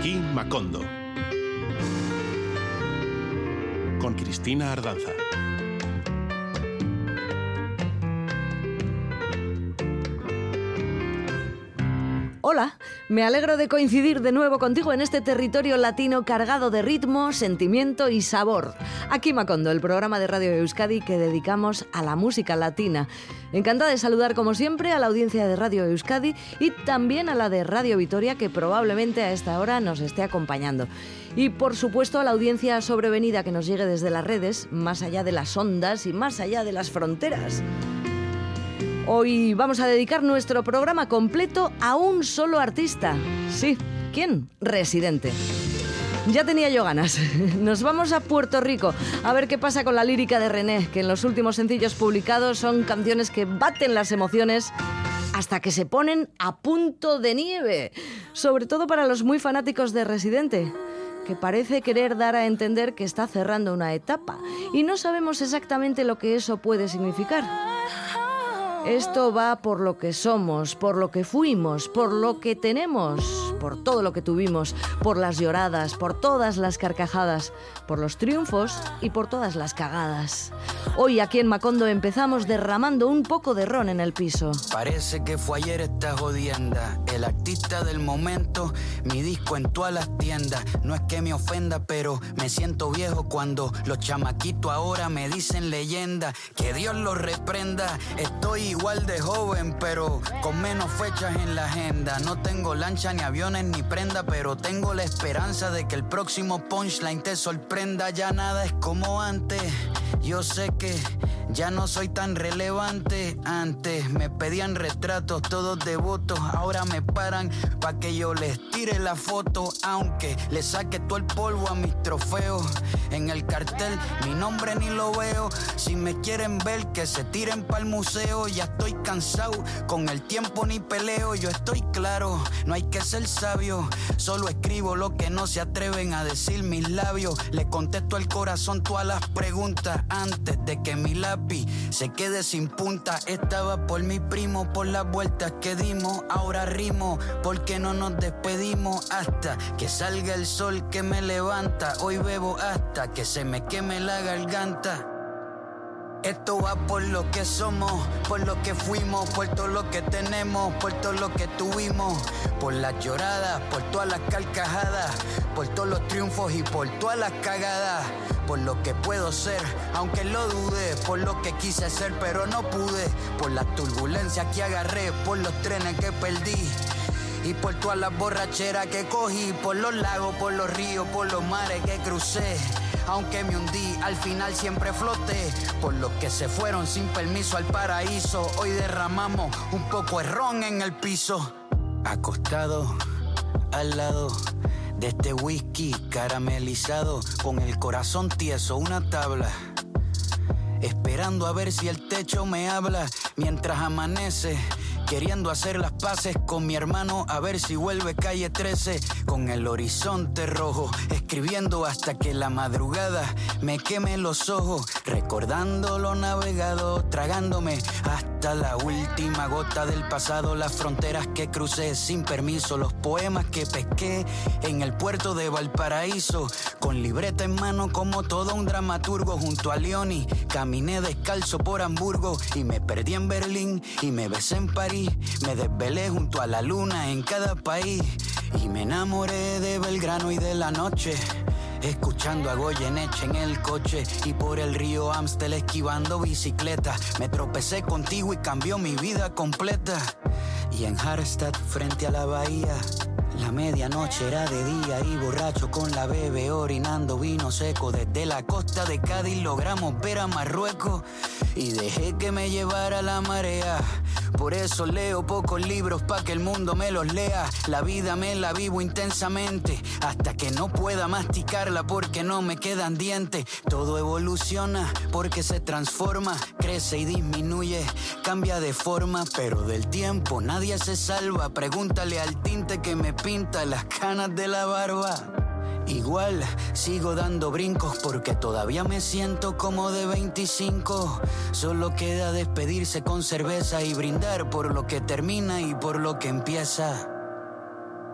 Aquí Macondo. Con Cristina Ardanza. Hola, me alegro de coincidir de nuevo contigo en este territorio latino cargado de ritmo, sentimiento y sabor. Aquí Macondo, el programa de Radio Euskadi que dedicamos a la música latina. Encantada de saludar como siempre a la audiencia de Radio Euskadi y también a la de Radio Vitoria que probablemente a esta hora nos esté acompañando. Y por supuesto a la audiencia sobrevenida que nos llegue desde las redes, más allá de las ondas y más allá de las fronteras. Hoy vamos a dedicar nuestro programa completo a un solo artista. Sí, ¿quién? Residente. Ya tenía yo ganas. Nos vamos a Puerto Rico a ver qué pasa con la lírica de René, que en los últimos sencillos publicados son canciones que baten las emociones hasta que se ponen a punto de nieve. Sobre todo para los muy fanáticos de Residente que parece querer dar a entender que está cerrando una etapa y no sabemos exactamente lo que eso puede significar. Esto va por lo que somos, por lo que fuimos, por lo que tenemos, por todo lo que tuvimos, por las lloradas, por todas las carcajadas, por los triunfos y por todas las cagadas. Hoy aquí en Macondo empezamos derramando un poco de ron en el piso. Parece que fue ayer esta jodienda, el artista del momento, mi disco en todas las tiendas. No es que me ofenda, pero me siento viejo cuando los chamaquitos ahora me dicen leyenda. Que Dios los reprenda, estoy igual de joven, pero con menos fechas en la agenda. No tengo lancha, ni aviones, ni prenda, pero tengo la esperanza de que el próximo punchline te sorprenda. Ya nada es como antes. Yo sé que ya no soy tan relevante. Antes me pedían retratos, todos devotos. Ahora me paran pa' que yo les tire la foto. Aunque le saque todo el polvo a mis trofeos. En el cartel mi nombre ni lo veo. Si me quieren ver, que se tiren pa'l museo. Ya estoy cansado, con el tiempo ni peleo. Yo estoy claro, no hay que ser sabio. Solo escribo lo que no se atreven a decir mis labios. Le contesto al corazón todas las preguntas antes de que mi se quede sin punta. Estaba por mi primo, por las vueltas que dimos. Ahora rimo, porque no nos despedimos hasta que salga el sol que me levanta. Hoy bebo hasta que se me queme la garganta. Esto va por lo que somos, por lo que fuimos, por todo lo que tenemos, por todo lo que tuvimos, por las lloradas, por todas las carcajadas, por todos los triunfos y por todas las cagadas, por lo que puedo ser, aunque lo dude, por lo que quise ser pero no pude, por las turbulencias que agarré, por los trenes que perdí. Y por todas las borracheras que cogí, por los lagos, por los ríos, por los mares que crucé. Aunque me hundí, al final siempre floté. Por los que se fueron sin permiso al paraíso, hoy derramamos un poco de ron en el piso. Acostado al lado de este whisky caramelizado, con el corazón tieso, una tabla. Esperando a ver si el techo me habla mientras amanece queriendo hacer las paces con mi hermano a ver si vuelve calle 13 con el horizonte rojo, escribiendo hasta que la madrugada me queme los ojos, recordando lo navegado, tragándome hasta la última gota del pasado, las fronteras que crucé sin permiso, los poemas que pesqué en el puerto de Valparaíso, con libreta en mano como todo un dramaturgo junto a Leoni, caminé descalzo por Hamburgo y me perdí en Berlín y me besé en París me desvelé junto a la luna en cada país y me enamoré de Belgrano y de la noche. Escuchando a Goyeneche en el coche y por el río Amstel esquivando bicicleta. Me tropecé contigo y cambió mi vida completa. Y en Harstad, frente a la bahía, la medianoche era de día y borracho con la bebé orinando vino seco. Desde la costa de Cádiz logramos ver a Marruecos y dejé que me llevara la marea. Por eso leo pocos libros pa' que el mundo me los lea. La vida me la vivo intensamente hasta que no pueda masticarla porque no me quedan dientes. Todo evoluciona porque se transforma, crece y disminuye, cambia de forma, pero del tiempo nadie se salva. Pregúntale al tinte que me pinta las canas de la barba. Igual sigo dando brincos porque todavía me siento como de 25. Solo queda despedirse con cerveza y brindar por lo que termina y por lo que empieza.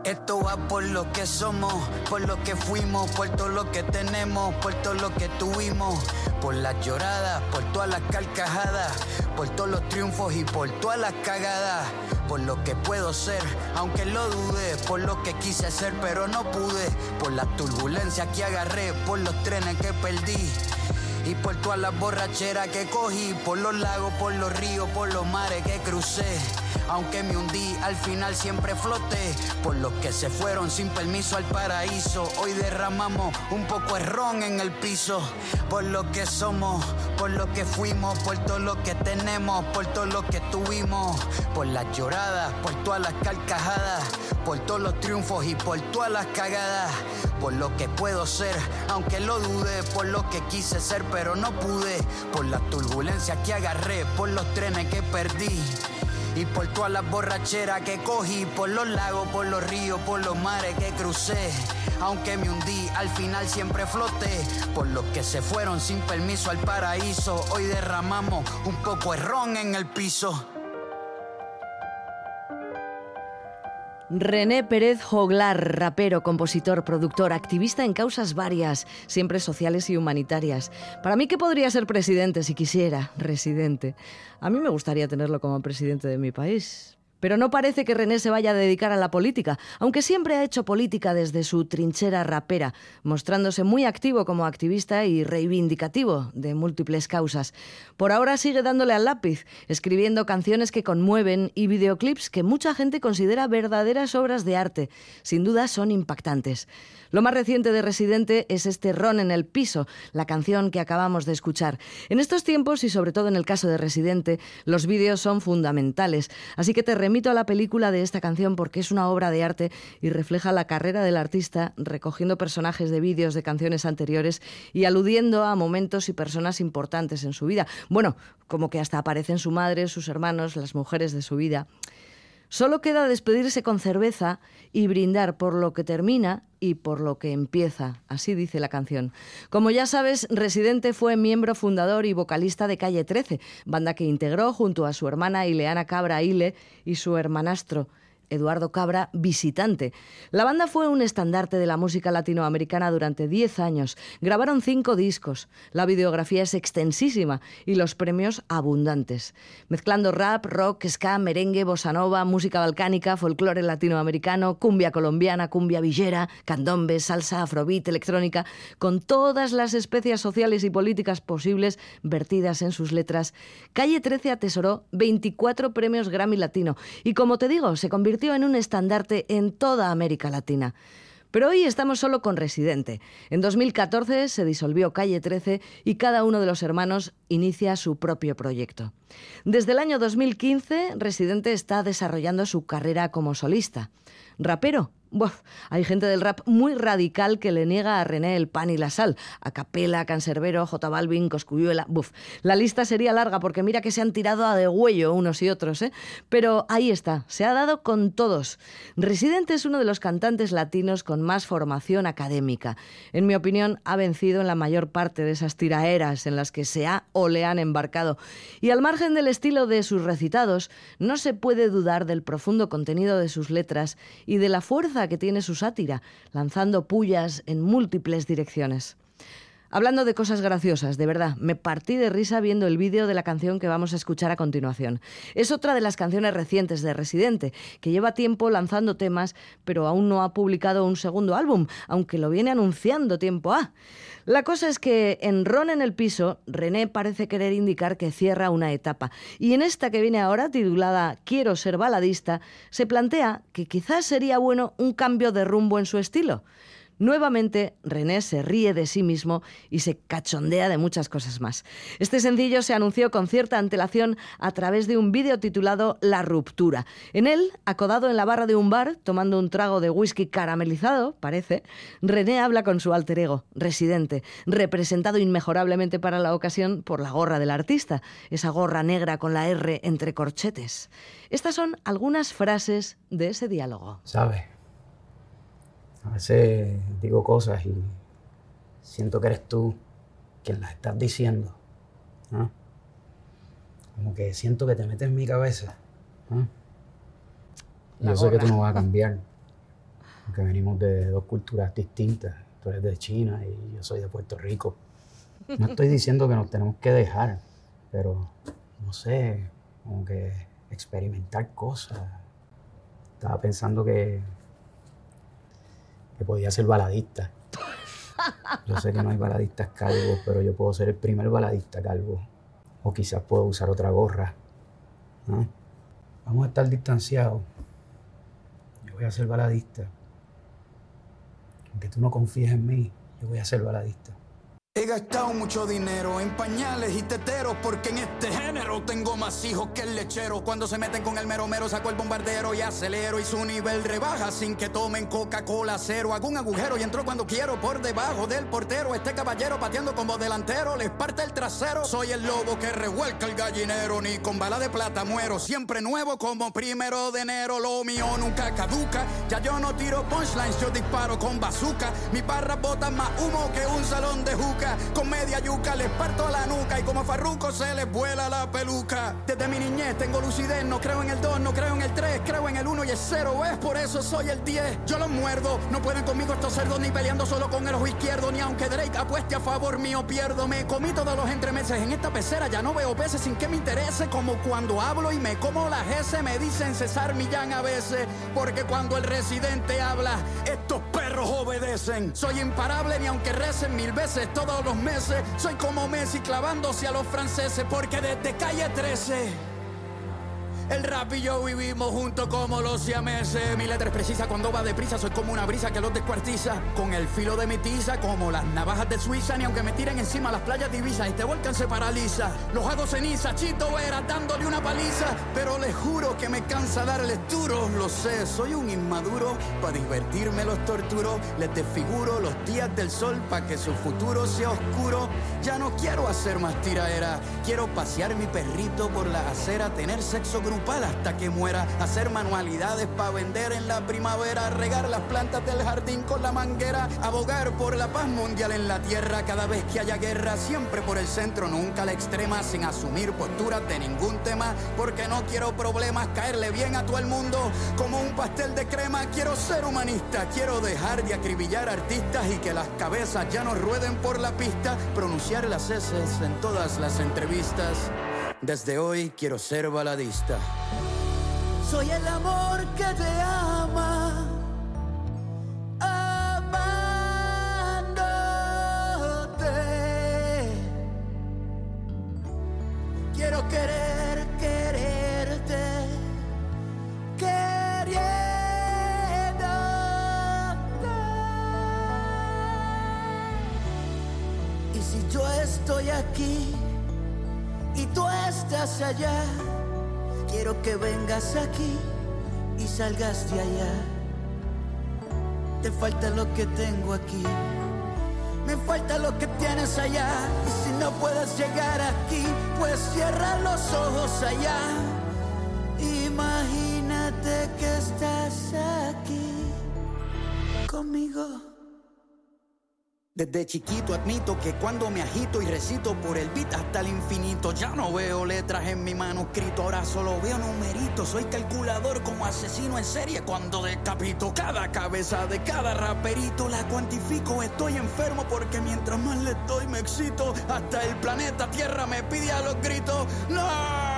Esto va por lo que somos, por lo que fuimos, por todo lo que tenemos, por todo lo que tuvimos, por las lloradas, por todas las carcajadas, por todos los triunfos y por todas las cagadas, por lo que puedo ser, aunque lo dude, por lo que quise ser pero no pude, por la turbulencia que agarré, por los trenes que perdí. Y por todas las borracheras que cogí, por los lagos, por los ríos, por los mares que crucé. Aunque me hundí, al final siempre floté. Por los que se fueron sin permiso al paraíso. Hoy derramamos un poco de ron en el piso. Por lo que somos, por lo que fuimos, por todo lo que tenemos, por todo lo que tuvimos. Por las lloradas, por todas las carcajadas, por todos los triunfos y por todas las cagadas. Por lo que puedo ser, aunque lo dude, por lo que quise ser pero no pude. Por la turbulencia que agarré, por los trenes que perdí. Y por todas las borracheras que cogí, por los lagos, por los ríos, por los mares que crucé. Aunque me hundí, al final siempre floté. Por los que se fueron sin permiso al paraíso, hoy derramamos un poco de ron en el piso. René Pérez Joglar, rapero, compositor, productor, activista en causas varias, siempre sociales y humanitarias. Para mí que podría ser presidente si quisiera, residente. A mí me gustaría tenerlo como presidente de mi país, pero no parece que René se vaya a dedicar a la política, aunque siempre ha hecho política desde su trinchera rapera, mostrándose muy activo como activista y reivindicativo de múltiples causas. Por ahora sigue dándole al lápiz, escribiendo canciones que conmueven y videoclips que mucha gente considera verdaderas obras de arte. Sin duda son impactantes. Lo más reciente de Residente es este Ron en el piso, la canción que acabamos de escuchar. En estos tiempos, y sobre todo en el caso de Residente, los vídeos son fundamentales. Así que te remito a la película de esta canción porque es una obra de arte y refleja la carrera del artista recogiendo personajes de vídeos de canciones anteriores y aludiendo a momentos y personas importantes en su vida. Bueno, como que hasta aparecen su madre, sus hermanos, las mujeres de su vida. Solo queda despedirse con cerveza y brindar por lo que termina y por lo que empieza, así dice la canción. Como ya sabes, Residente fue miembro fundador y vocalista de Calle 13, banda que integró junto a su hermana Ileana Cabra Ile y su hermanastro Eduardo Cabra, visitante. La banda fue un estandarte de la música latinoamericana durante 10 años. Grabaron cinco discos. La videografía es extensísima y los premios abundantes. Mezclando rap, rock, ska, merengue, bossa nova, música balcánica, folclore latinoamericano, cumbia colombiana, cumbia villera, candombe, salsa, afrobeat, electrónica, con todas las especias sociales y políticas posibles vertidas en sus letras. Calle 13 atesoró 24 premios Grammy Latino y como te digo, se convirtió en un estandarte en toda América Latina. Pero hoy estamos solo con Residente. En 2014 se disolvió Calle 13 y cada uno de los hermanos inicia su propio proyecto. Desde el año 2015, Residente está desarrollando su carrera como solista. Rapero, hay gente del rap muy radical que le niega a René el pan y la sal. A Capela, Cancerbero, J Balvin, Coscuyuela. Buf. La lista sería larga porque mira que se han tirado a de huello unos y otros, ¿eh? Pero ahí está, se ha dado con todos. Residente es uno de los cantantes latinos con más formación académica. En mi opinión, ha vencido en la mayor parte de esas tiraeras en las que se ha o le han embarcado. Y al margen del estilo de sus recitados, no se puede dudar del profundo contenido de sus letras y de la fuerza que tiene su sátira, lanzando pullas en múltiples direcciones. Hablando de cosas graciosas, de verdad, me partí de risa viendo el vídeo de la canción que vamos a escuchar a continuación. Es otra de las canciones recientes de Residente, que lleva tiempo lanzando temas, pero aún no ha publicado un segundo álbum, aunque lo viene anunciando tiempo a. La cosa es que en Ron en el piso, René parece querer indicar que cierra una etapa. Y en esta que viene ahora, titulada Quiero ser baladista, se plantea que quizás sería bueno un cambio de rumbo en su estilo. Nuevamente, René se ríe de sí mismo y se cachondea de muchas cosas más. Este sencillo se anunció con cierta antelación a través de un vídeo titulado La ruptura. En él, acodado en la barra de un bar, tomando un trago de whisky caramelizado, parece, René habla con su alter ego, residente, representado inmejorablemente para la ocasión por la gorra del artista, esa gorra negra con la R entre corchetes. Estas son algunas frases de ese diálogo. ¿Sabe? A veces digo cosas y siento que eres tú quien las estás diciendo. Como que siento que te metes en mi cabeza. Yo sé que tú no vas a cambiar. Aunque venimos de dos culturas distintas. Tú eres de China y yo soy de Puerto Rico. No estoy diciendo que nos tenemos que dejar, pero no sé, como que experimentar cosas. Estaba pensando que, que podía ser baladista. Yo sé que no hay baladistas calvos, pero yo puedo ser el primer baladista calvo. O quizás puedo usar otra gorra. Vamos a estar distanciados. Yo voy a ser baladista. Aunque tú no confíes en mí, yo voy a ser baladista. He gastado mucho dinero en pañales y teteros porque en este género tengo más hijos que el lechero. Cuando se meten con el mero mero saco el bombardero y acelero y su nivel rebaja sin que tomen Coca-Cola cero. Hago un agujero y entro cuando quiero por debajo del portero. Este caballero pateando como delantero les parte el trasero. Soy el lobo que revuelca el gallinero ni con bala de plata muero. Siempre nuevo como primero de enero. Lo mío nunca caduca. Ya yo no tiro punchlines, yo disparo con bazooka. Mi barra botan más humo que un salón de juca. Con media yuca les parto la nuca y como a Farruco se les vuela la peluca. Desde mi niñez tengo lucidez, no creo en el 2, no creo en el 3, creo en el 1 y el 0, es por eso soy el 10. Yo los muerdo, no pueden conmigo estos cerdos ni peleando solo con el ojo izquierdo, ni aunque Drake apueste a favor mío pierdo. Me comí todos los entremeses en esta pecera, ya no veo peces sin que me interese, como cuando hablo y me como las S, me dicen César Millán a veces, porque cuando el residente habla, estos obedecen. Soy imparable ni aunque recen mil veces todos los meses. Soy como Messi clavándose a los franceses porque desde calle 13. El rap y yo vivimos juntos como los siameses. Mi letra es precisa cuando va deprisa. Soy como una brisa que los descuartiza. Con el filo de mi tiza, como las navajas de Suiza. Ni aunque me tiren encima las playas divisas, este volcán se paraliza. Los hago ceniza, Chito Vera dándole una paliza. Pero les juro que me cansa darles duro. Lo sé, soy un inmaduro. Para divertirme los torturo. Les desfiguro los días del sol para que su futuro sea oscuro. Ya no quiero hacer más tiraera. Quiero pasear mi perrito por la acera, tener sexo hasta que muera, hacer manualidades para vender en la primavera, regar las plantas del jardín con la manguera, abogar por la paz mundial en la tierra. Cada vez que haya guerra, siempre por el centro, nunca a la extrema, sin asumir posturas de ningún tema, porque no quiero problemas, caerle bien a todo el mundo. Como un pastel de crema, quiero ser humanista, quiero dejar de acribillar artistas y que las cabezas ya no rueden por la pista, pronunciar las heces en todas las entrevistas. Desde hoy quiero ser baladista. Soy el amor que te ama. Allá. Quiero que vengas aquí y salgas de allá. Te falta lo que tengo aquí. Me falta lo que tienes allá. Y si no puedes llegar aquí, pues cierra los ojos allá. Imagínate Desde chiquito admito que cuando me agito y recito por el beat hasta el infinito, ya no veo letras en mi manuscrito, ahora solo veo numeritos. Soy calculador como asesino en serie cuando decapito cada cabeza de cada raperito. La cuantifico, estoy enfermo porque mientras más le doy me excito. Hasta el planeta Tierra me pide a los gritos, ¡No!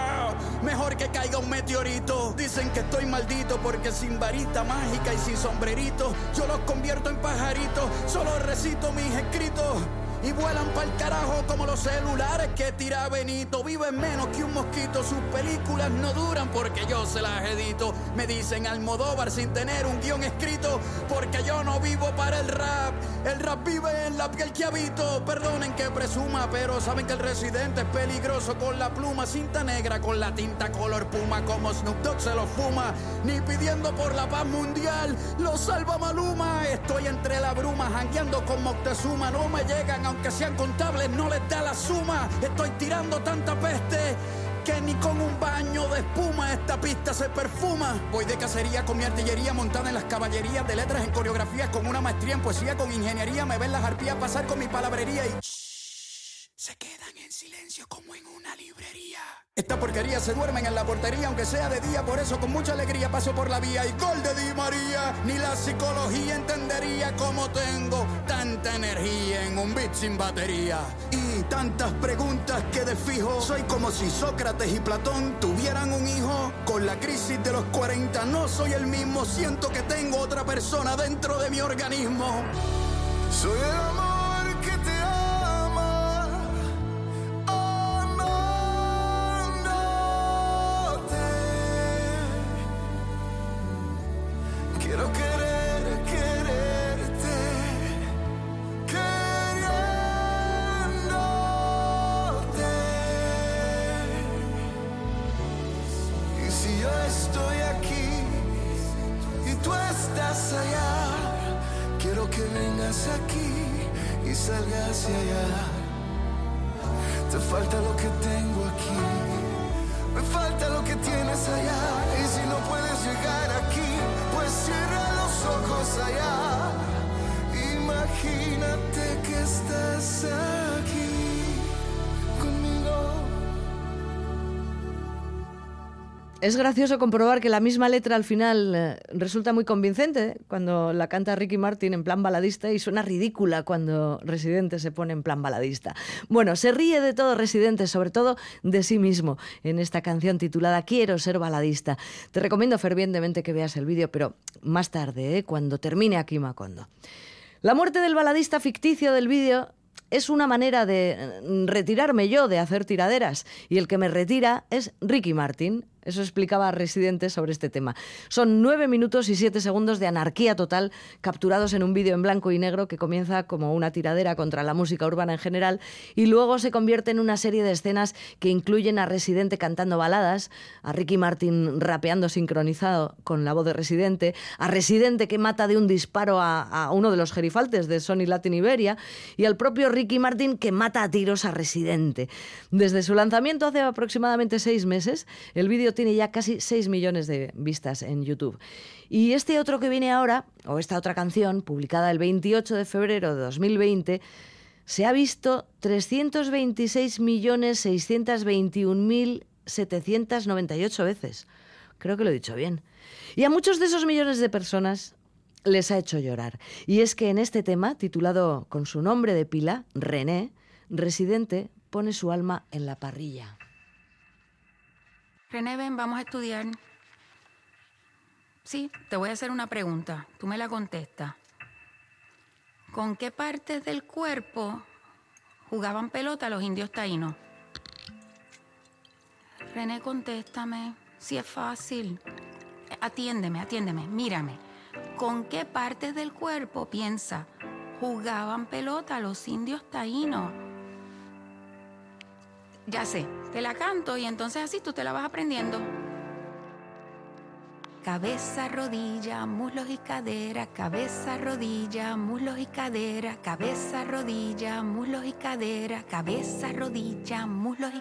Mejor que caiga un meteorito. Dicen que estoy maldito porque sin varita mágica y sin sombrerito yo los convierto en pajaritos. Solo recito mis escritos. Y vuelan pa'l carajo como los celulares que tira Benito. Viven menos que un mosquito. Sus películas no duran porque yo se las edito. Me dicen Almodóvar sin tener un guion escrito. Porque yo no vivo para el rap. El rap vive en la piel que habito. Perdonen que presuma, pero saben que el residente es peligroso con la pluma. Cinta negra con la tinta color puma. Como Snoop Dogg se lo fuma. Ni pidiendo por la paz mundial. Lo salva Maluma. Estoy entre la bruma, jangueando con Moctezuma. No me llegan aunque sean contables, no les da la suma. Estoy tirando tanta peste que ni con un baño de espuma esta pista se perfuma. Voy de cacería con mi artillería montada en las caballerías de letras en coreografías con una maestría en poesía, con ingeniería. Me ven las arpías pasar con mi palabrería y shh, se quedan en en silencio como en una librería. Esta porquería se duermen en la portería, aunque sea de día, por eso con mucha alegría paso por la vía y gol de Di María. Ni la psicología entendería cómo tengo tanta energía en un beat sin batería. Y tantas preguntas que de fijo, soy como si Sócrates y Platón tuvieran un hijo. Con la crisis de los 40 no soy el mismo, siento que tengo otra persona dentro de mi organismo. Soy el amor Es gracioso comprobar que la misma letra al final eh, resulta muy convincente ¿eh? cuando la canta Ricky Martin en plan baladista y suena ridícula cuando Residente se pone en plan baladista. Bueno, se ríe de todo Residente, sobre todo de sí mismo, en esta canción titulada Quiero ser baladista. Te recomiendo fervientemente que veas el vídeo, pero más tarde, ¿eh? cuando termine aquí Macondo. La muerte del baladista ficticio del vídeo es una manera de eh, retirarme yo de hacer tiraderas y el que me retira es Ricky Martin. Eso explicaba Residente sobre este tema. Son nueve minutos y siete segundos de anarquía total capturados en un vídeo en blanco y negro que comienza como una tiradera contra la música urbana en general y luego se convierte en una serie de escenas que incluyen a Residente cantando baladas, a Ricky Martin rapeando sincronizado con la voz de Residente, a Residente que mata de un disparo a, uno de los gerifaltes de Sony Latin Iberia y al propio Ricky Martin que mata a tiros a Residente. Desde su lanzamiento hace aproximadamente seis meses, el vídeo tiene ya casi 6 millones de vistas en YouTube. Y este otro que viene ahora, o esta otra canción, publicada el 28 de febrero de 2020, se ha visto 326.621.798 veces. Creo que lo he dicho bien. Y a muchos de esos millones de personas les ha hecho llorar. Y es que en este tema, titulado con su nombre de pila, René, Residente pone su alma en la parrilla. René, ven, vamos a estudiar. Sí, te voy a hacer una pregunta. Tú me la contestas. ¿Con qué partes del cuerpo jugaban pelota los indios taínos? René, contéstame. Si es fácil. Atiéndeme, atiéndeme, mírame. ¿Con qué partes del cuerpo, piensa, jugaban pelota los indios taínos? Ya sé, te la canto y entonces así tú te la vas aprendiendo. Cabeza, rodilla, muslos y cadera, cabeza, rodilla, muslos y cadera, cabeza, rodilla, muslos y cadera, cabeza, rodilla, muslos y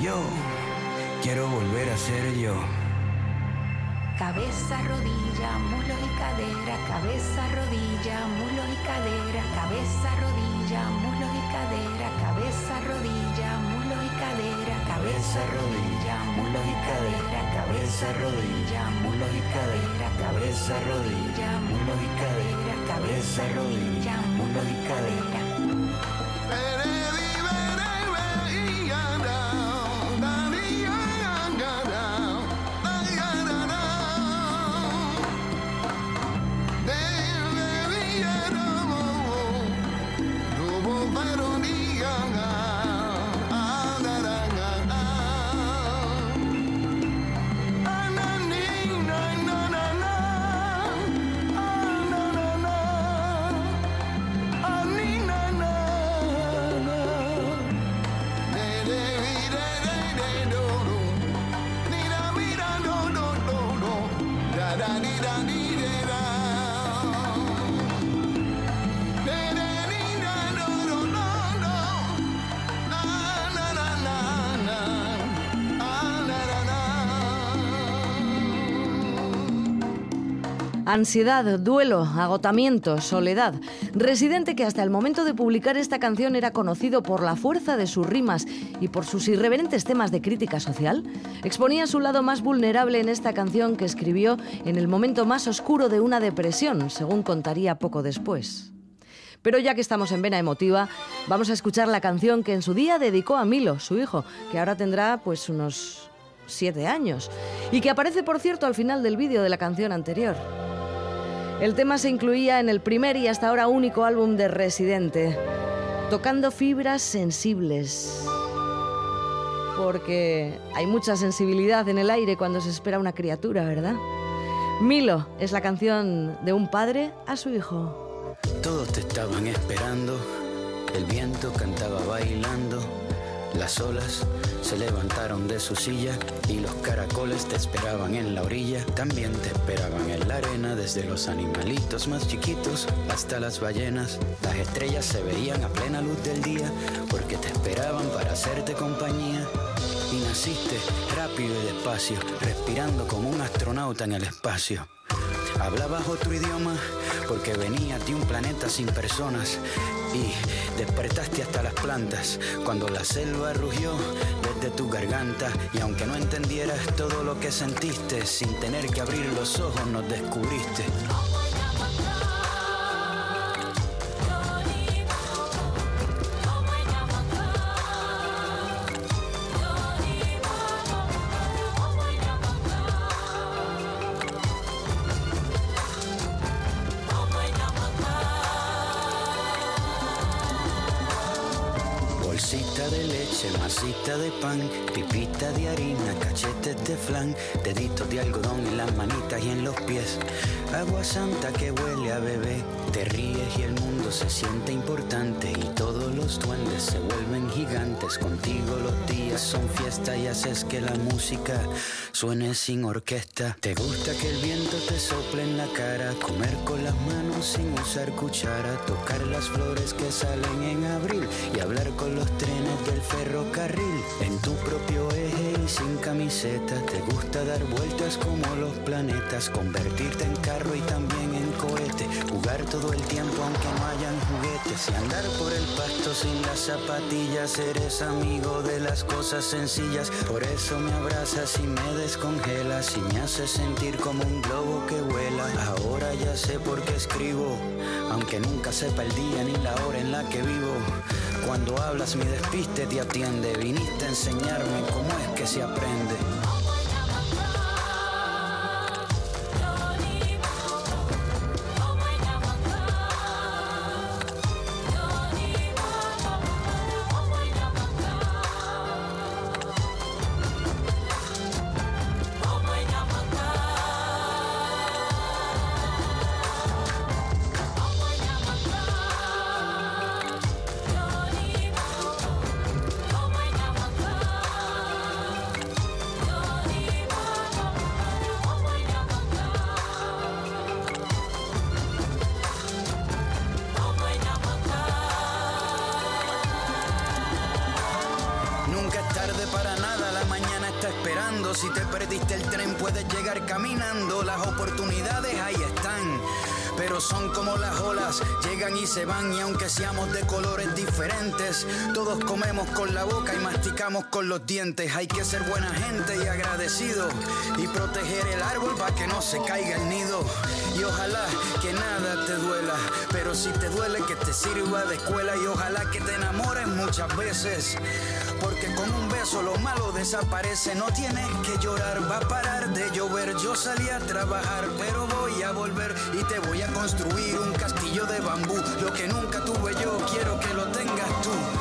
Yo quiero volver a ser yo. Cabeza, rodilla, muslo y cadera, cabeza, rodilla, muslo y cadera, cabeza, rodilla, muslo y cadera, cabeza, rodilla, muslo y cadera, cabeza, rodilla, muslo y cadera, cabeza, rodilla, muslo y cadera, cabeza, rodilla, muslo y cadera, cabeza, rodilla, muslo y cadera. Ansiedad, duelo, agotamiento, soledad. Residente que hasta el momento de publicar esta canción era conocido por la fuerza de sus rimas y por sus irreverentes temas de crítica social, exponía su lado más vulnerable en esta canción que escribió en el momento más oscuro de una depresión, según contaría poco después. Pero ya que estamos en vena emotiva, vamos a escuchar la canción que en su día dedicó a Milo, su hijo, que ahora tendrá pues unos siete años, y que aparece por cierto al final del vídeo de la canción anterior. El tema se incluía en el primer y hasta ahora único álbum de Residente, tocando fibras sensibles. Porque hay mucha sensibilidad en el aire cuando se espera una criatura, ¿verdad? Milo es la canción de un padre a su hijo. Todos te estaban esperando, el viento cantaba bailando las olas se levantaron de su silla y los caracoles te esperaban en la orilla. También te esperaban en la arena, desde los animalitos más chiquitos hasta las ballenas. Las estrellas se veían a plena luz del día porque te esperaban para hacerte compañía. Y naciste rápido y despacio, respirando como un astronauta en el espacio. Hablabas otro idioma porque venías de un planeta sin personas y despertaste hasta las plantas cuando la selva rugió desde tu garganta y aunque no entendieras todo lo que sentiste, sin tener que abrir los ojos nos descubriste. De pan, pipita de harina, cachetes de flan, deditos de algodón en las manitas y en los pies. Agua santa que huele a bebé, te ríes y el mundo se siente importante y todos los duendes se vuelven gigantes. Contigo los días son fiesta y haces que la música suene sin orquesta. Te gusta que el viento te sople en la cara, comer con las manos sin usar cuchara, tocar las flores que salen en abril y hablar con los trenes del ferrocarril en tu propio eje y sin camiseta. Te gusta dar vueltas como los planetas, convertirte en carro y también en cohete. Jugar todo el tiempo aunque no hayan juguetes y andar por el pasto sin las zapatillas. Eres amigo de las cosas sencillas, por eso me abrazas y me descongelas y me haces sentir como un globo que vuela. Ahora ya sé por qué escribo, aunque nunca sepa el día ni la hora en la que vivo. Cuando hablas mi despiste te atiende, viniste a enseñarme cómo es que se aprende. Pero son como las olas, llegan y se van y aunque seamos de colores diferentes, todos comemos con la boca y masticamos con los dientes. Hay que ser buena gente y agradecido y proteger el árbol para que no se caiga el nido. Y ojalá que nada te duela, pero si te duele que te sirva de escuela y ojalá que te enamores muchas veces. Porque con un beso lo malo desaparece, no tienes que llorar, va a parar de llover. Yo salí a trabajar, pero voy a volver y te voy a construir un castillo de bambú. Lo que nunca tuve yo, quiero que lo tengas tú.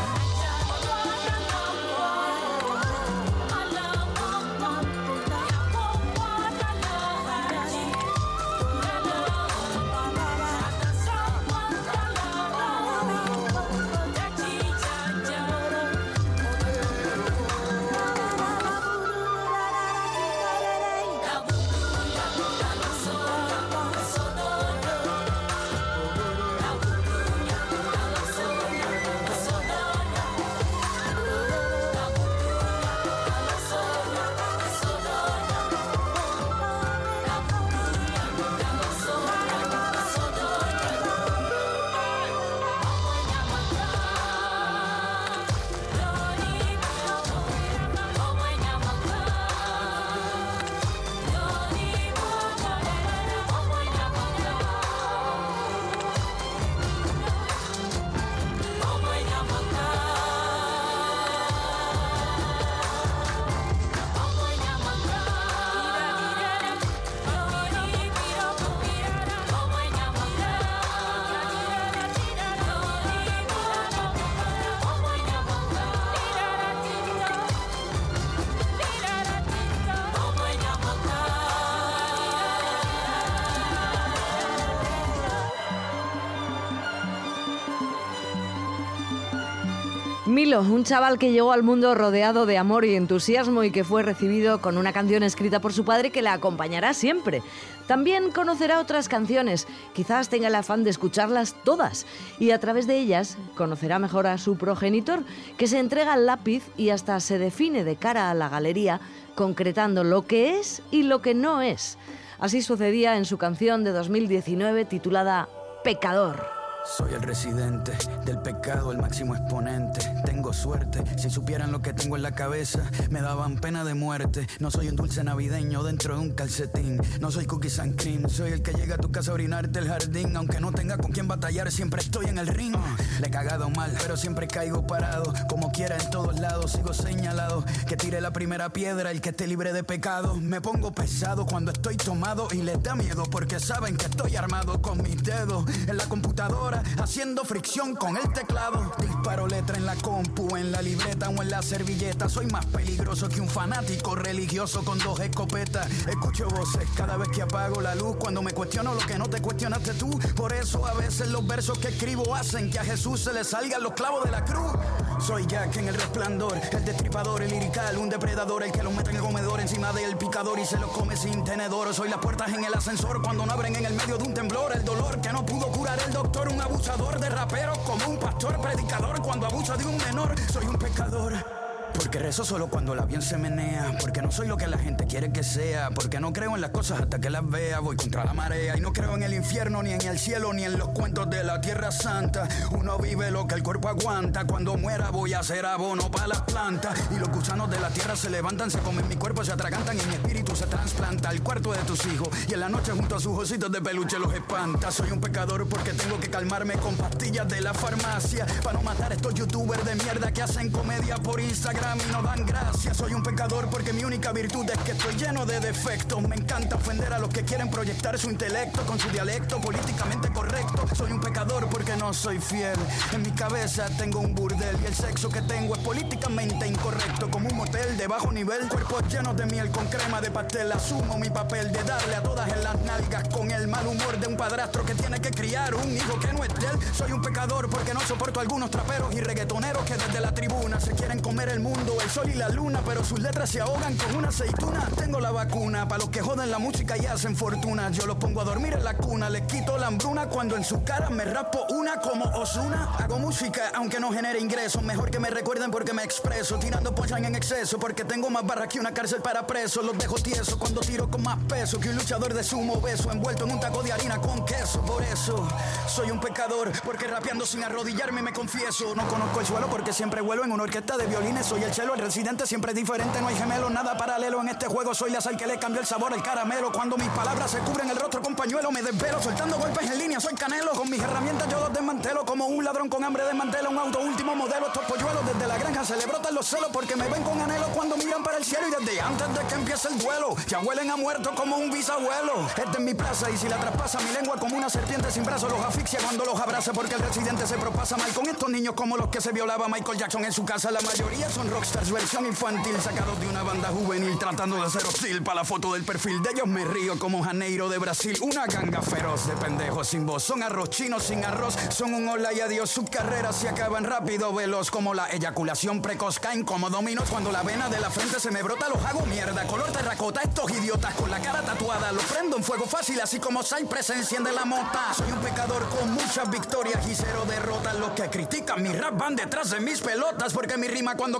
Un chaval que llegó al mundo rodeado de amor y entusiasmo y que fue recibido con una canción escrita por su padre que le acompañará siempre. También conocerá otras canciones, quizás tenga el afán de escucharlas todas y a través de ellas conocerá mejor a su progenitor, que se entrega al lápiz y hasta se define de cara a la galería, concretando lo que es y lo que no es. Así sucedía en su canción de 2019 titulada Pecador. Soy el residente del pecado, el máximo exponente. Tengo suerte, si supieran lo que tengo en la cabeza, me daban pena de muerte. No soy un dulce navideño dentro de un calcetín. No soy cookies and cream, soy el que llega a tu casa a orinarte el jardín. Aunque no tenga con quién batallar, siempre estoy en el ring. Le he cagado mal, pero siempre caigo parado. Como quiera en todos lados, sigo señalado. Que tire la primera piedra, el que esté libre de pecado. Me pongo pesado cuando estoy tomado y les da miedo porque saben que estoy armado con mis dedos en la computadora haciendo fricción con el teclado. Disparo letra en la compu, en la libreta o en la servilleta. Soy más peligroso que un fanático religioso con dos escopetas. Escucho voces cada vez que apago la luz. Cuando me cuestiono lo que no te cuestionaste tú. Por eso a veces los versos que escribo hacen que a Jesús se le salgan los clavos de la cruz. Soy Jack en el resplandor, el destripador, el lirical, un depredador, el que lo mete en el comedor encima del picador y se lo come sin tenedor. Soy las puertas en el ascensor cuando no abren en el medio de un temblor. El dolor que no pudo curar el doctor, un abusador de rapero como un pastor predicador cuando abusa de un menor. Soy un pecador. Porque rezo solo cuando la bien se menea. Porque no soy lo que la gente quiere que sea. Porque no creo en las cosas hasta que las vea. Voy contra la marea. Y no creo en el infierno, ni en el cielo, ni en los cuentos de la tierra santa. Uno vive lo que el cuerpo aguanta. Cuando muera voy a hacer abono para las plantas. Y los gusanos de la tierra se levantan, se comen mi cuerpo, se atragantan y mi espíritu se trasplanta al cuarto de tus hijos. Y en la noche junto a sus ositos de peluche los espanta. Soy un pecador porque tengo que calmarme con pastillas de la farmacia. Para no matar a estos youtubers de mierda que hacen comedia por Instagram y no dan gracias. Soy un pecador porque mi única virtud es que estoy lleno de defectos. Me encanta ofender a los que quieren proyectar su intelecto con su dialecto políticamente correcto. Soy un pecador porque no soy fiel. En mi cabeza tengo un burdel y el sexo que tengo es políticamente incorrecto. Como un motel de bajo nivel, cuerpos llenos de miel con crema de pastel. Asumo mi papel de darle a todas en las nalgas con el mal humor de un padrastro que tiene que criar un hijo que no es de él. Soy un pecador porque no soporto a algunos traperos y reggaetoneros que desde la tribuna se quieren comer el mundo el sol y la luna, pero sus letras se ahogan con una aceituna. Tengo la vacuna para los que joden la música y hacen fortuna. Yo los pongo a dormir en la cuna, les quito la hambruna cuando en su cara me raspo una como Osuna. Hago música aunque no genere ingresos, mejor que me recuerden porque me expreso, tirando pochan en exceso porque tengo más barras que una cárcel para presos. Los dejo tiesos cuando tiro con más peso que un luchador de sumo beso envuelto en un taco de harina con queso. Por eso soy un pecador porque rapeando sin arrodillarme me confieso. No conozco el suelo porque siempre vuelo en una orquesta de violines. Soy el chelo el residente siempre es diferente, no hay gemelo, nada paralelo en este juego. Soy la sal que le cambió el sabor al caramelo. Cuando mis palabras se cubren el rostro con pañuelo, me desvelo soltando golpes en línea. Soy canelo, con mis herramientas yo los desmantelo. Como un ladrón con hambre desmantelo un auto último modelo. Estos polluelos desde la granja se le brotan los celos porque me ven con anhelo cuando miran para el cielo y desde antes de que empiece el duelo. Ya huelen a muerto como un bisabuelo. Esta es mi plaza y si la traspasa mi lengua como una serpiente sin brazos los asfixia cuando los abraza porque el residente se propasa mal con estos niños como los que se violaba Michael Jackson en su casa. La mayoría son rockstars versión infantil sacados de una banda juvenil tratando de ser hostil para la foto del perfil de ellos me río como Janeiro de Brasil. Una ganga feroz de pendejos sin voz. Son arroz chinos sin arroz son un hola y adiós. Sus carreras se acaban rápido veloz como la eyaculación precoz. Caen como dominos cuando la vena de la frente se me brota los hago mierda. Color terracota estos idiotas con la cara tatuada. Los prendo en fuego fácil así como Cypress enciende la mota. Soy un pecador con muchas victorias y cero derrotas. Los que critican mi rap van detrás de mis pelotas porque mi rima cuando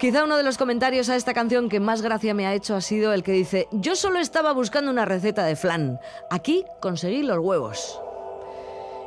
Quizá uno de los comentarios a esta canción que más gracia me ha hecho ha sido el que dice, yo solo estaba buscando una receta de flan, aquí conseguí los huevos.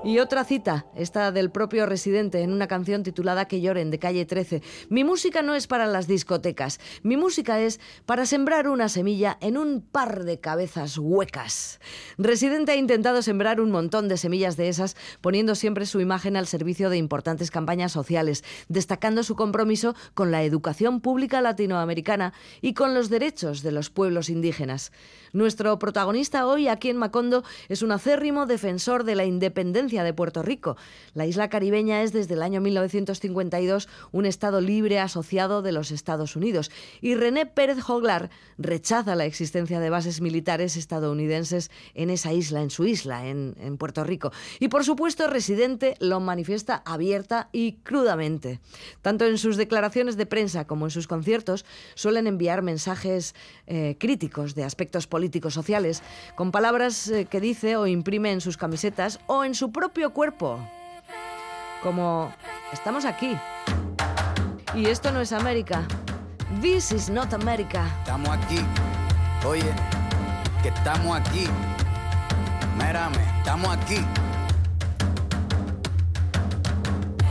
Y otra cita, esta del propio residente en una canción titulada Que lloren de calle 13. Mi música no es para las discotecas, mi música es para sembrar una semilla en un par de cabezas huecas. Residente ha intentado sembrar un montón de semillas de esas, poniendo siempre su imagen al servicio de importantes campañas sociales, destacando su compromiso con la educación pública latinoamericana y con los derechos de los pueblos indígenas. Nuestro protagonista hoy aquí en Macondo es un acérrimo defensor de la independencia de Puerto Rico. La isla caribeña es desde el año 1952 un Estado libre asociado de los Estados Unidos y René Pérez Joglar rechaza la existencia de bases militares estadounidenses en esa isla, en su isla, en, en Puerto Rico. Y por supuesto, Residente lo manifiesta abierta y crudamente. Tanto en sus declaraciones de prensa como en sus conciertos suelen enviar mensajes eh, críticos de aspectos políticos sociales, con palabras eh, que dice o imprime en sus camisetas o en su propio cuerpo. Como, estamos aquí. Y esto no es América. This is not America. Estamos aquí, oye, que estamos aquí. Mírame, estamos aquí.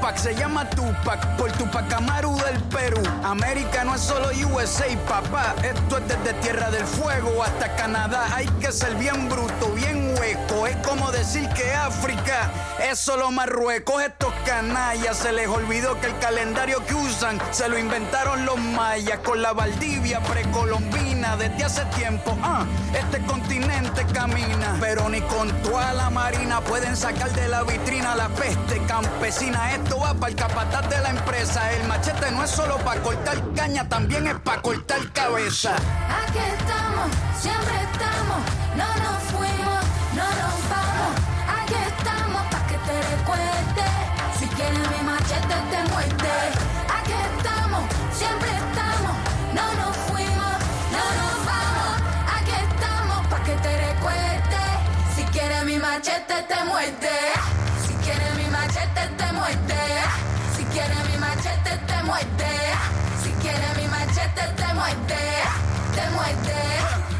Tupac se llama Tupac por Tupac Amaru del Perú. América no es solo USA, papá. Esto es desde Tierra del Fuego hasta Canadá. Hay que ser bien bruto, bien hueco. Es como decir que África es solo Marruecos. Estos canallas se les olvidó que el calendario que usan se lo inventaron los mayas con la Valdivia precolombina desde hace tiempo. Ah, este continente camina, pero ni con toda la marina pueden sacar de la vitrina la peste campesina. Esto va para el capataz de la empresa. El machete no es solo para cortar caña, también es para cortar cabeza. Aquí estamos, siempre estamos, no nos fuimos, machete te muerde. Si quieres mi machete te muerde. Si quieres mi machete te muerde. Si quieres mi machete te muerde. Te muerde, te muerde.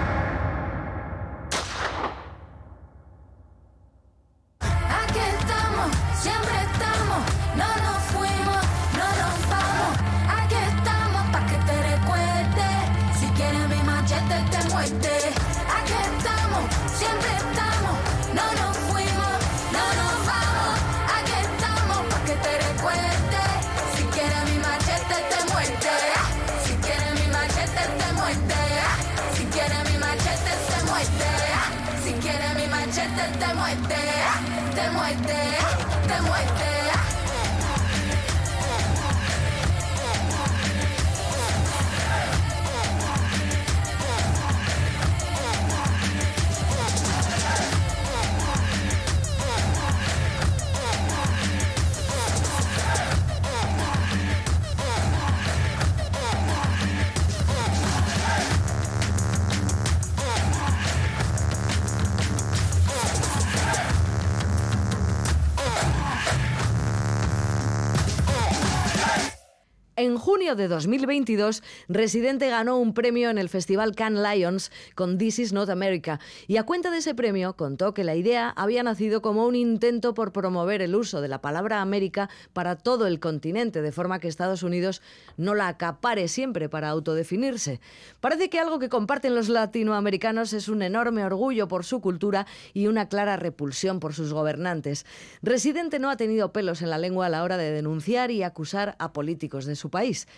De 2022, Residente ganó un premio en el Festival Cannes Lions con This is Not America y a cuenta de ese premio contó que la idea había nacido como un intento por promover el uso de la palabra América para todo el continente, de forma que Estados Unidos no la acapare siempre para autodefinirse. Parece que algo que comparten los latinoamericanos es un enorme orgullo por su cultura y una clara repulsión por sus gobernantes. Residente no ha tenido pelos en la lengua a la hora de denunciar y acusar a políticos de su país.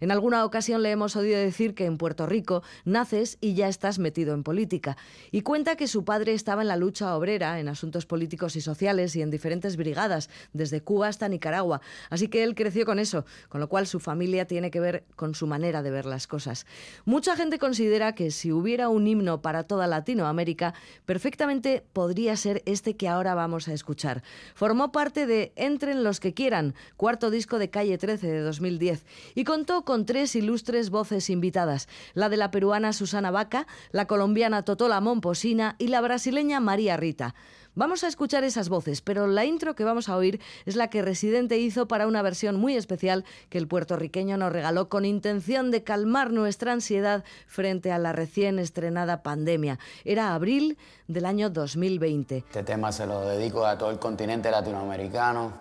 En alguna ocasión le hemos oído decir que en Puerto Rico naces y ya estás metido en política. Y cuenta que su padre estaba en la lucha obrera, en asuntos políticos y sociales y en diferentes brigadas, desde Cuba hasta Nicaragua. Así que él creció con eso, con lo cual su familia tiene que ver con su manera de ver las cosas. Mucha gente considera que si hubiera un himno para toda Latinoamérica, perfectamente podría ser este que ahora vamos a escuchar. Formó parte de Entren los que quieran, cuarto disco de Calle 13 de 2010, y contó con tres ilustres voces invitadas, la de la peruana Susana Vaca, la colombiana Totola Momposina y la brasileña María Rita. Vamos a escuchar esas voces, pero la intro que vamos a oír es la que Residente hizo para una versión muy especial que el puertorriqueño nos regaló con intención de calmar nuestra ansiedad frente a la recién estrenada pandemia. Era abril del año 2020. Este tema se lo dedico a todo el continente latinoamericano,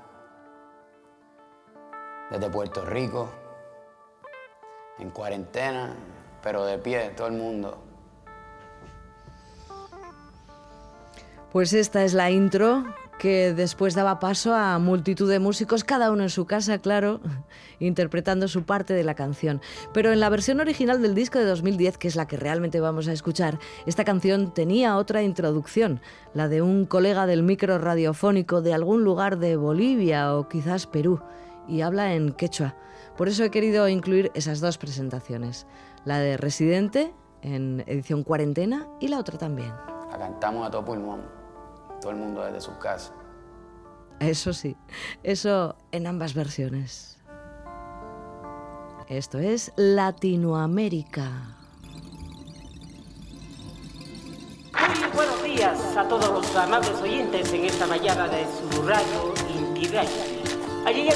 desde Puerto Rico, en cuarentena, pero de pie, todo el mundo. Pues esta es la intro que después daba paso a multitud de músicos, cada uno en su casa, claro, interpretando su parte de la canción. Pero en la versión original del disco de 2010, que es la que realmente vamos a escuchar, esta canción tenía otra introducción, la de un colega del micro radiofónico de algún lugar de Bolivia o quizás Perú, y habla en quechua. Por eso he querido incluir esas dos presentaciones, la de Residente en edición cuarentena y la otra también. La cantamos a todo pulmón, todo el mundo desde sus casas. Eso sí, eso en ambas versiones. Esto es Latinoamérica. Muy buenos días a todos los amables oyentes en esta mañana de su radio Inti. Allí ya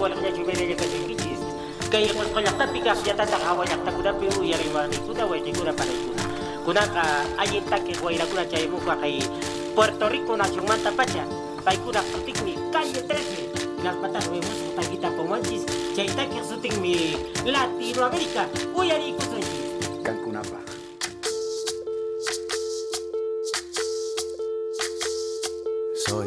wala ya chumene ya pues tápicas ya tanta agua ya está cura piu y arriba ni cura wey cura para cura. Kuna ka allí está que kay Puerto Rico. Kay calle 13. Las patas vemos taquita pomanchis. Chay está que sutik mi Latinoamérica. Cancunapa. Soy,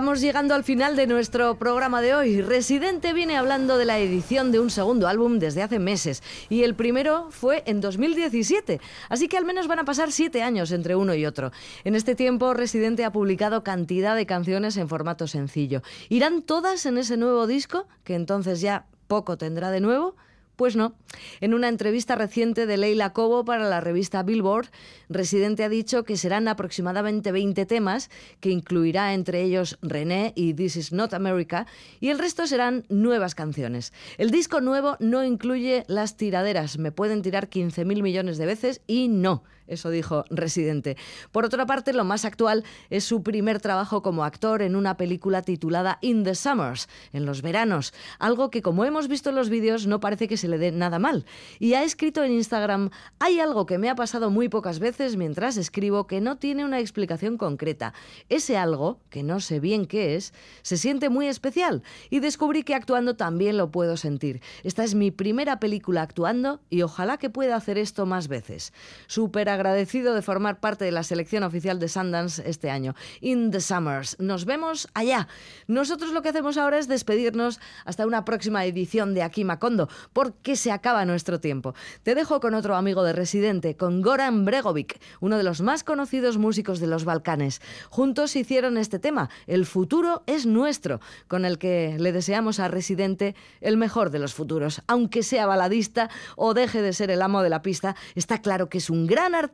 Vamos llegando al final de nuestro programa de hoy. Residente viene hablando de la edición de un segundo álbum desde hace meses y el primero fue en 2017, así que al menos van a pasar siete años entre uno y otro. En este tiempo, Residente ha publicado cantidad de canciones en formato sencillo. ¿Irán todas en ese nuevo disco, que entonces ya poco tendrá de nuevo? Pues no. En una entrevista reciente de Leila Cobo para la revista Billboard, Residente ha dicho que serán aproximadamente 20 temas, que incluirá entre ellos René y This Is Not America, y el resto serán nuevas canciones. El disco nuevo no incluye las tiraderas, me pueden tirar 15.000 millones de veces y no. Eso dijo Residente. Por otra parte, lo más actual es su primer trabajo como actor en una película titulada In the Summers, en los veranos, algo que como hemos visto en los vídeos no parece que se le dé nada mal. Y ha escrito en Instagram, hay algo que me ha pasado muy pocas veces mientras escribo que no tiene una explicación concreta. Ese algo, que no sé bien qué es, se siente muy especial y descubrí que actuando también lo puedo sentir. Esta es mi primera película actuando y ojalá que pueda hacer esto más veces. Súper agradecido de formar parte de la selección oficial de Sundance este año. In the Summers. Nos vemos allá. Nosotros lo que hacemos ahora es despedirnos hasta una próxima edición de Aquí Macondo, porque se acaba nuestro tiempo. Te dejo con otro amigo de Residente, con Goran Bregovic, uno de los más conocidos músicos de los Balcanes. Juntos hicieron este tema, El futuro es nuestro, con el que le deseamos a Residente el mejor de los futuros. Aunque sea baladista o deje de ser el amo de la pista, está claro que es un gran artista.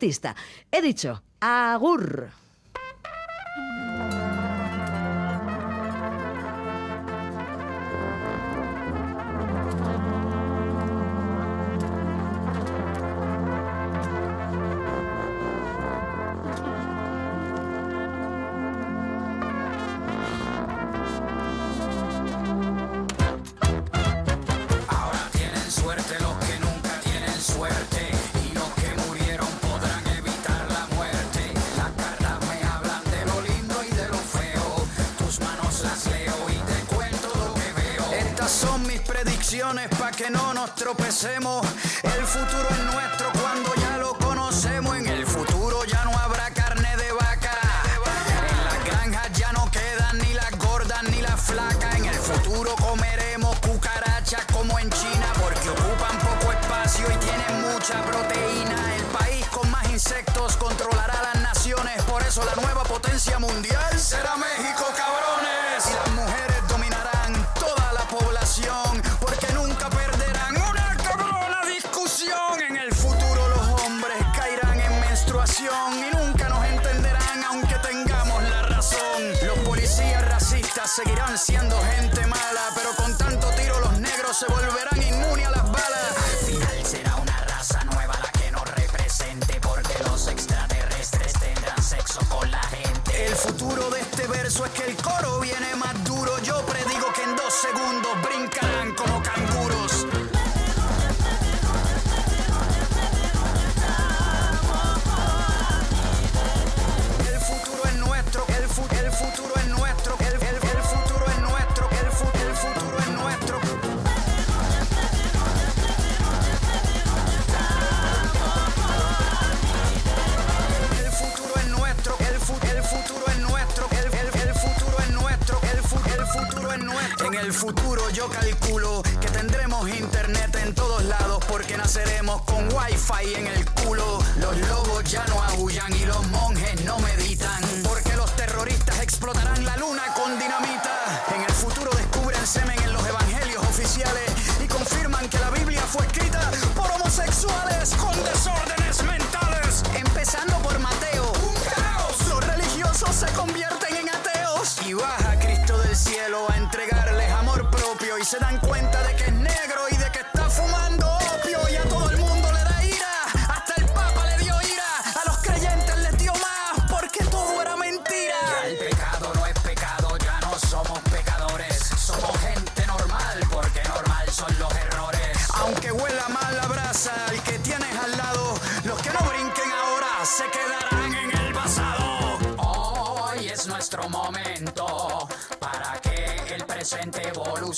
He dicho, agur. El futuro es nuestro cuando ya lo conocemos. En el futuro ya no habrá carne de vaca. En las granjas ya no quedan ni las gordas ni las flacas. En el futuro comeremos cucarachas como en China porque ocupan poco espacio y tienen mucha proteína. El país con más insectos controlará las naciones. Por eso la nueva potencia mundial será México, seguirán siendo gente mala, pero con tanto tiro los negros se volverán inmunes a las balas. Al final será una raza nueva la que nos represente porque los extraterrestres tendrán sexo con la gente. El futuro de este verso es que el coro el futuro yo calculo que tendremos internet en todos lados porque naceremos con wifi en el culo. Los lobos ya no aullan y los monjes no meditan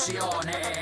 passione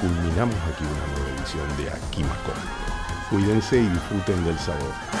culminamos aquí una nueva edición de Aquí Macondo. Cuídense y disfruten del sabor.